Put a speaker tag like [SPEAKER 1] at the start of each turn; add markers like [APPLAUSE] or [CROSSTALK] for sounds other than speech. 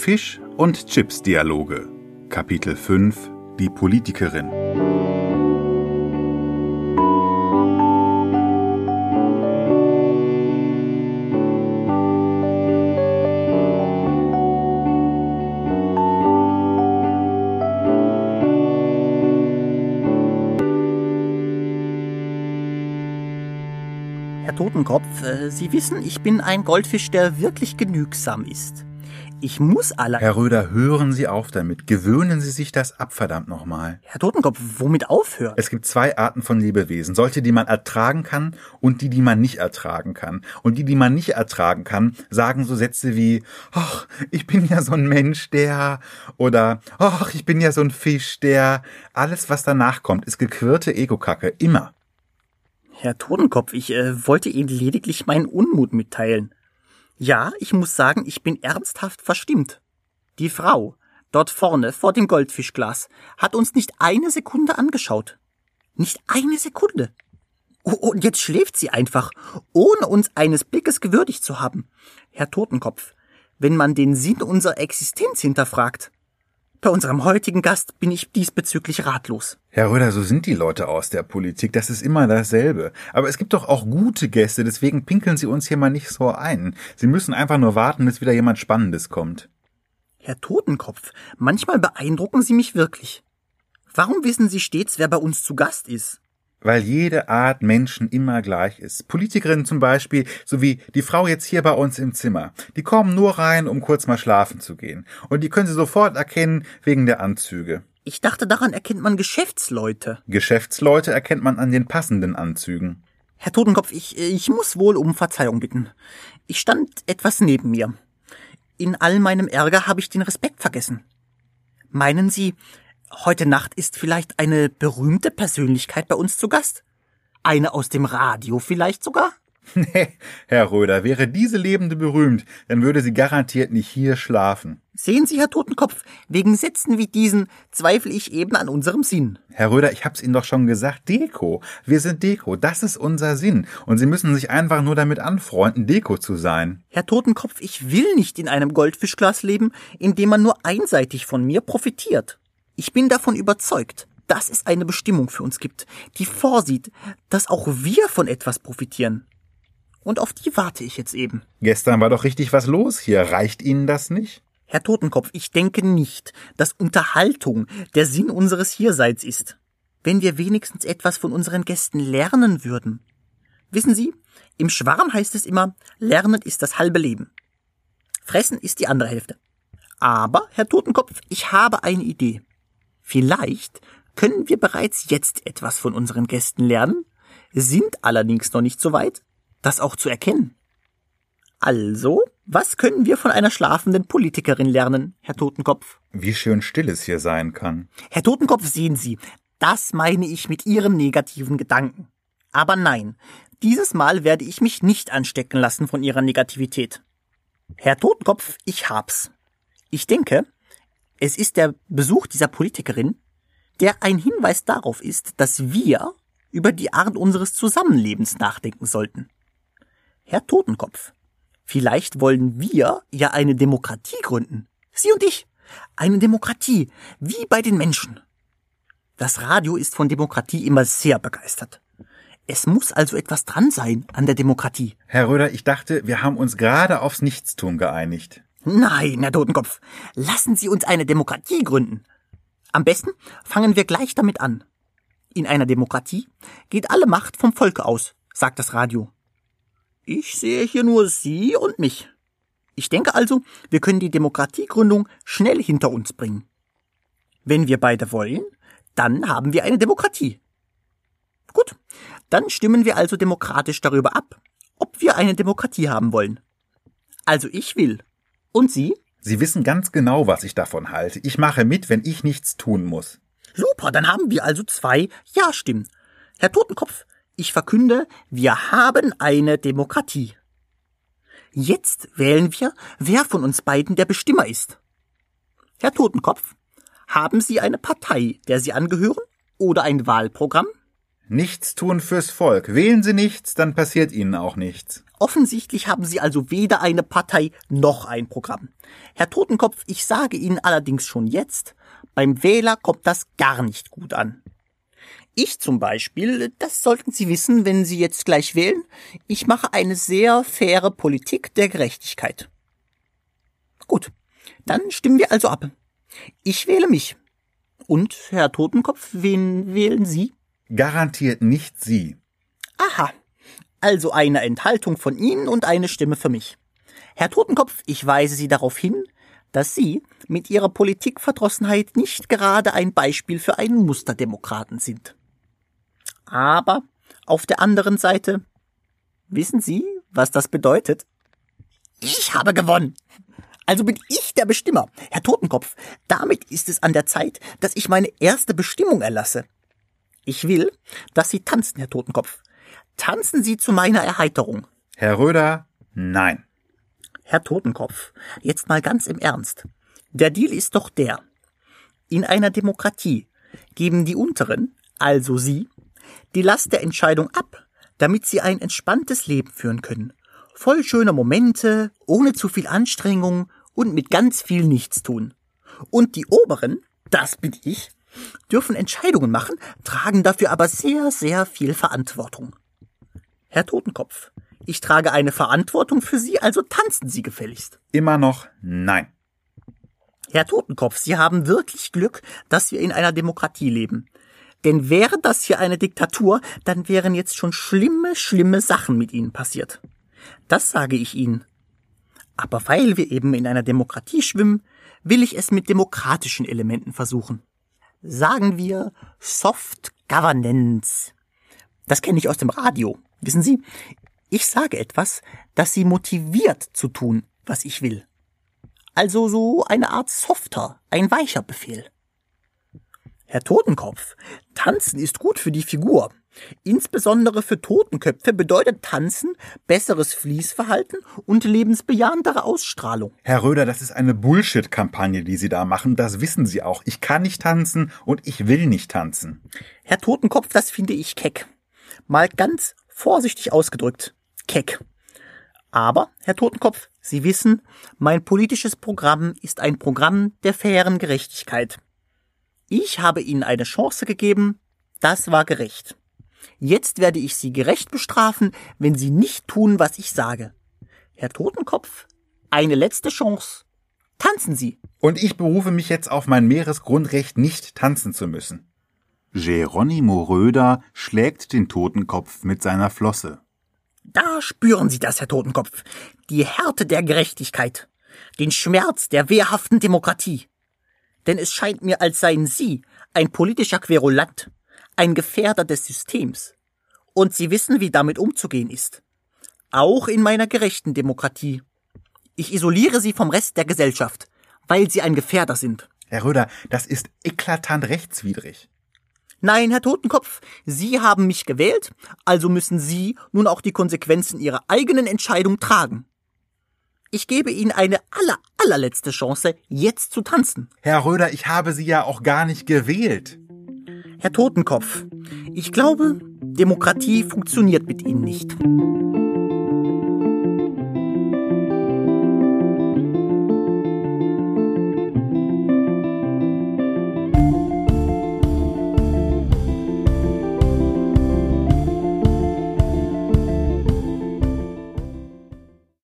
[SPEAKER 1] Fisch- und Chips-Dialoge. Kapitel 5 Die Politikerin.
[SPEAKER 2] Herr Totenkopf, äh, Sie wissen, ich bin ein Goldfisch, der wirklich genügsam ist. Ich muss alle.
[SPEAKER 1] Herr Röder, hören Sie auf damit. Gewöhnen Sie sich das ab, verdammt nochmal.
[SPEAKER 2] Herr Totenkopf, womit aufhören?
[SPEAKER 1] Es gibt zwei Arten von Lebewesen. Solche, die man ertragen kann und die, die man nicht ertragen kann. Und die, die man nicht ertragen kann, sagen so Sätze wie, ach, ich bin ja so ein Mensch, der, oder, ach, ich bin ja so ein Fisch, der. Alles, was danach kommt, ist gequirlte Ego-Kacke. Immer.
[SPEAKER 2] Herr Totenkopf, ich äh, wollte Ihnen lediglich meinen Unmut mitteilen. Ja, ich muss sagen, ich bin ernsthaft verstimmt. Die Frau, dort vorne vor dem Goldfischglas, hat uns nicht eine Sekunde angeschaut. Nicht eine Sekunde. Oh, und jetzt schläft sie einfach, ohne uns eines Blickes gewürdigt zu haben. Herr Totenkopf, wenn man den Sinn unserer Existenz hinterfragt, bei unserem heutigen Gast bin ich diesbezüglich ratlos.
[SPEAKER 1] Herr Röder, so sind die Leute aus der Politik. Das ist immer dasselbe. Aber es gibt doch auch gute Gäste, deswegen pinkeln Sie uns hier mal nicht so ein. Sie müssen einfach nur warten, bis wieder jemand Spannendes kommt.
[SPEAKER 2] Herr Totenkopf, manchmal beeindrucken Sie mich wirklich. Warum wissen Sie stets, wer bei uns zu Gast ist?
[SPEAKER 1] Weil jede Art Menschen immer gleich ist. Politikerinnen zum Beispiel, sowie die Frau jetzt hier bei uns im Zimmer. Die kommen nur rein, um kurz mal schlafen zu gehen. Und die können Sie sofort erkennen wegen der Anzüge.
[SPEAKER 2] Ich dachte, daran erkennt man Geschäftsleute.
[SPEAKER 1] Geschäftsleute erkennt man an den passenden Anzügen.
[SPEAKER 2] Herr Totenkopf, ich, ich muss wohl um Verzeihung bitten. Ich stand etwas neben mir. In all meinem Ärger habe ich den Respekt vergessen. Meinen Sie, heute Nacht ist vielleicht eine berühmte Persönlichkeit bei uns zu Gast? Eine aus dem Radio vielleicht sogar? [LAUGHS]
[SPEAKER 1] Nee, Herr Röder, wäre diese Lebende berühmt, dann würde sie garantiert nicht hier schlafen.
[SPEAKER 2] Sehen Sie, Herr Totenkopf, wegen Sätzen wie diesen zweifle ich eben an unserem Sinn.
[SPEAKER 1] Herr Röder, ich hab's Ihnen doch schon gesagt, Deko. Wir sind Deko, das ist unser Sinn. Und Sie müssen sich einfach nur damit anfreunden, Deko zu sein.
[SPEAKER 2] Herr Totenkopf, ich will nicht in einem Goldfischglas leben, in dem man nur einseitig von mir profitiert. Ich bin davon überzeugt, dass es eine Bestimmung für uns gibt, die vorsieht, dass auch wir von etwas profitieren. Und auf die warte ich jetzt eben.
[SPEAKER 1] Gestern war doch richtig was los hier. Reicht Ihnen das nicht?
[SPEAKER 2] Herr Totenkopf, ich denke nicht, dass Unterhaltung der Sinn unseres Hierseits ist. Wenn wir wenigstens etwas von unseren Gästen lernen würden. Wissen Sie, im Schwarm heißt es immer, Lernen ist das halbe Leben. Fressen ist die andere Hälfte. Aber, Herr Totenkopf, ich habe eine Idee. Vielleicht können wir bereits jetzt etwas von unseren Gästen lernen, sind allerdings noch nicht so weit, das auch zu erkennen. Also, was können wir von einer schlafenden Politikerin lernen, Herr Totenkopf?
[SPEAKER 1] Wie schön still es hier sein kann.
[SPEAKER 2] Herr Totenkopf, sehen Sie, das meine ich mit Ihrem negativen Gedanken. Aber nein, dieses Mal werde ich mich nicht anstecken lassen von Ihrer Negativität. Herr Totenkopf, ich hab's. Ich denke, es ist der Besuch dieser Politikerin, der ein Hinweis darauf ist, dass wir über die Art unseres Zusammenlebens nachdenken sollten. Herr Totenkopf, vielleicht wollen wir ja eine Demokratie gründen. Sie und ich. Eine Demokratie, wie bei den Menschen. Das Radio ist von Demokratie immer sehr begeistert. Es muss also etwas dran sein an der Demokratie.
[SPEAKER 1] Herr Röder, ich dachte, wir haben uns gerade aufs Nichtstun geeinigt.
[SPEAKER 2] Nein, Herr Totenkopf, lassen Sie uns eine Demokratie gründen. Am besten fangen wir gleich damit an. In einer Demokratie geht alle Macht vom Volke aus, sagt das Radio. Ich sehe hier nur Sie und mich. Ich denke also, wir können die Demokratiegründung schnell hinter uns bringen. Wenn wir beide wollen, dann haben wir eine Demokratie. Gut, dann stimmen wir also demokratisch darüber ab, ob wir eine Demokratie haben wollen. Also ich will. Und Sie?
[SPEAKER 1] Sie wissen ganz genau, was ich davon halte. Ich mache mit, wenn ich nichts tun muss.
[SPEAKER 2] Super, dann haben wir also zwei Ja-Stimmen. Herr Totenkopf, ich verkünde, wir haben eine Demokratie. Jetzt wählen wir, wer von uns beiden der Bestimmer ist. Herr Totenkopf, haben Sie eine Partei, der Sie angehören? Oder ein Wahlprogramm?
[SPEAKER 1] Nichts tun fürs Volk. Wählen Sie nichts, dann passiert Ihnen auch nichts.
[SPEAKER 2] Offensichtlich haben Sie also weder eine Partei noch ein Programm. Herr Totenkopf, ich sage Ihnen allerdings schon jetzt, beim Wähler kommt das gar nicht gut an. Ich zum Beispiel, das sollten Sie wissen, wenn Sie jetzt gleich wählen, ich mache eine sehr faire Politik der Gerechtigkeit. Gut, dann stimmen wir also ab. Ich wähle mich. Und, Herr Totenkopf, wen wählen Sie?
[SPEAKER 1] Garantiert nicht Sie.
[SPEAKER 2] Aha. Also eine Enthaltung von Ihnen und eine Stimme für mich. Herr Totenkopf, ich weise Sie darauf hin, dass Sie mit Ihrer Politikverdrossenheit nicht gerade ein Beispiel für einen Musterdemokraten sind. Aber auf der anderen Seite, wissen Sie, was das bedeutet? Ich habe gewonnen. Also bin ich der Bestimmer, Herr Totenkopf. Damit ist es an der Zeit, dass ich meine erste Bestimmung erlasse. Ich will, dass Sie tanzen, Herr Totenkopf. Tanzen Sie zu meiner Erheiterung.
[SPEAKER 1] Herr Röder, nein.
[SPEAKER 2] Herr Totenkopf, jetzt mal ganz im Ernst. Der Deal ist doch der. In einer Demokratie geben die Unteren, also Sie, die Last der Entscheidung ab, damit sie ein entspanntes Leben führen können. Voll schöner Momente, ohne zu viel Anstrengung und mit ganz viel Nichtstun. Und die Oberen, das bin ich, dürfen Entscheidungen machen, tragen dafür aber sehr, sehr viel Verantwortung. Herr Totenkopf, ich trage eine Verantwortung für Sie, also tanzen Sie gefälligst.
[SPEAKER 1] Immer noch nein.
[SPEAKER 2] Herr Totenkopf, Sie haben wirklich Glück, dass wir in einer Demokratie leben. Denn wäre das hier eine Diktatur, dann wären jetzt schon schlimme, schlimme Sachen mit Ihnen passiert. Das sage ich Ihnen. Aber weil wir eben in einer Demokratie schwimmen, will ich es mit demokratischen Elementen versuchen. Sagen wir Soft Governance. Das kenne ich aus dem Radio. Wissen Sie, ich sage etwas, das Sie motiviert zu tun, was ich will. Also so eine Art softer, ein weicher Befehl. Herr Totenkopf, Tanzen ist gut für die Figur. Insbesondere für Totenköpfe bedeutet Tanzen besseres Fließverhalten und lebensbejahendere Ausstrahlung.
[SPEAKER 1] Herr Röder, das ist eine Bullshit-Kampagne, die Sie da machen. Das wissen Sie auch. Ich kann nicht tanzen und ich will nicht tanzen.
[SPEAKER 2] Herr Totenkopf, das finde ich keck. Mal ganz vorsichtig ausgedrückt. Keck. Aber, Herr Totenkopf, Sie wissen, mein politisches Programm ist ein Programm der fairen Gerechtigkeit. Ich habe ihnen eine Chance gegeben, das war gerecht. Jetzt werde ich sie gerecht bestrafen, wenn sie nicht tun, was ich sage. Herr Totenkopf, eine letzte Chance. Tanzen Sie.
[SPEAKER 1] Und ich berufe mich jetzt auf mein Meeresgrundrecht, nicht tanzen zu müssen. Geronimo Röder schlägt den Totenkopf mit seiner Flosse.
[SPEAKER 2] Da spüren Sie das, Herr Totenkopf. Die Härte der Gerechtigkeit. Den Schmerz der wehrhaften Demokratie denn es scheint mir, als seien Sie ein politischer Querulant, ein Gefährder des Systems. Und Sie wissen, wie damit umzugehen ist. Auch in meiner gerechten Demokratie. Ich isoliere Sie vom Rest der Gesellschaft, weil Sie ein Gefährder sind.
[SPEAKER 1] Herr Röder, das ist eklatant rechtswidrig.
[SPEAKER 2] Nein, Herr Totenkopf, Sie haben mich gewählt, also müssen Sie nun auch die Konsequenzen Ihrer eigenen Entscheidung tragen. Ich gebe Ihnen eine aller, allerletzte Chance, jetzt zu tanzen.
[SPEAKER 1] Herr Röder, ich habe Sie ja auch gar nicht gewählt.
[SPEAKER 2] Herr Totenkopf, ich glaube, Demokratie funktioniert mit Ihnen nicht.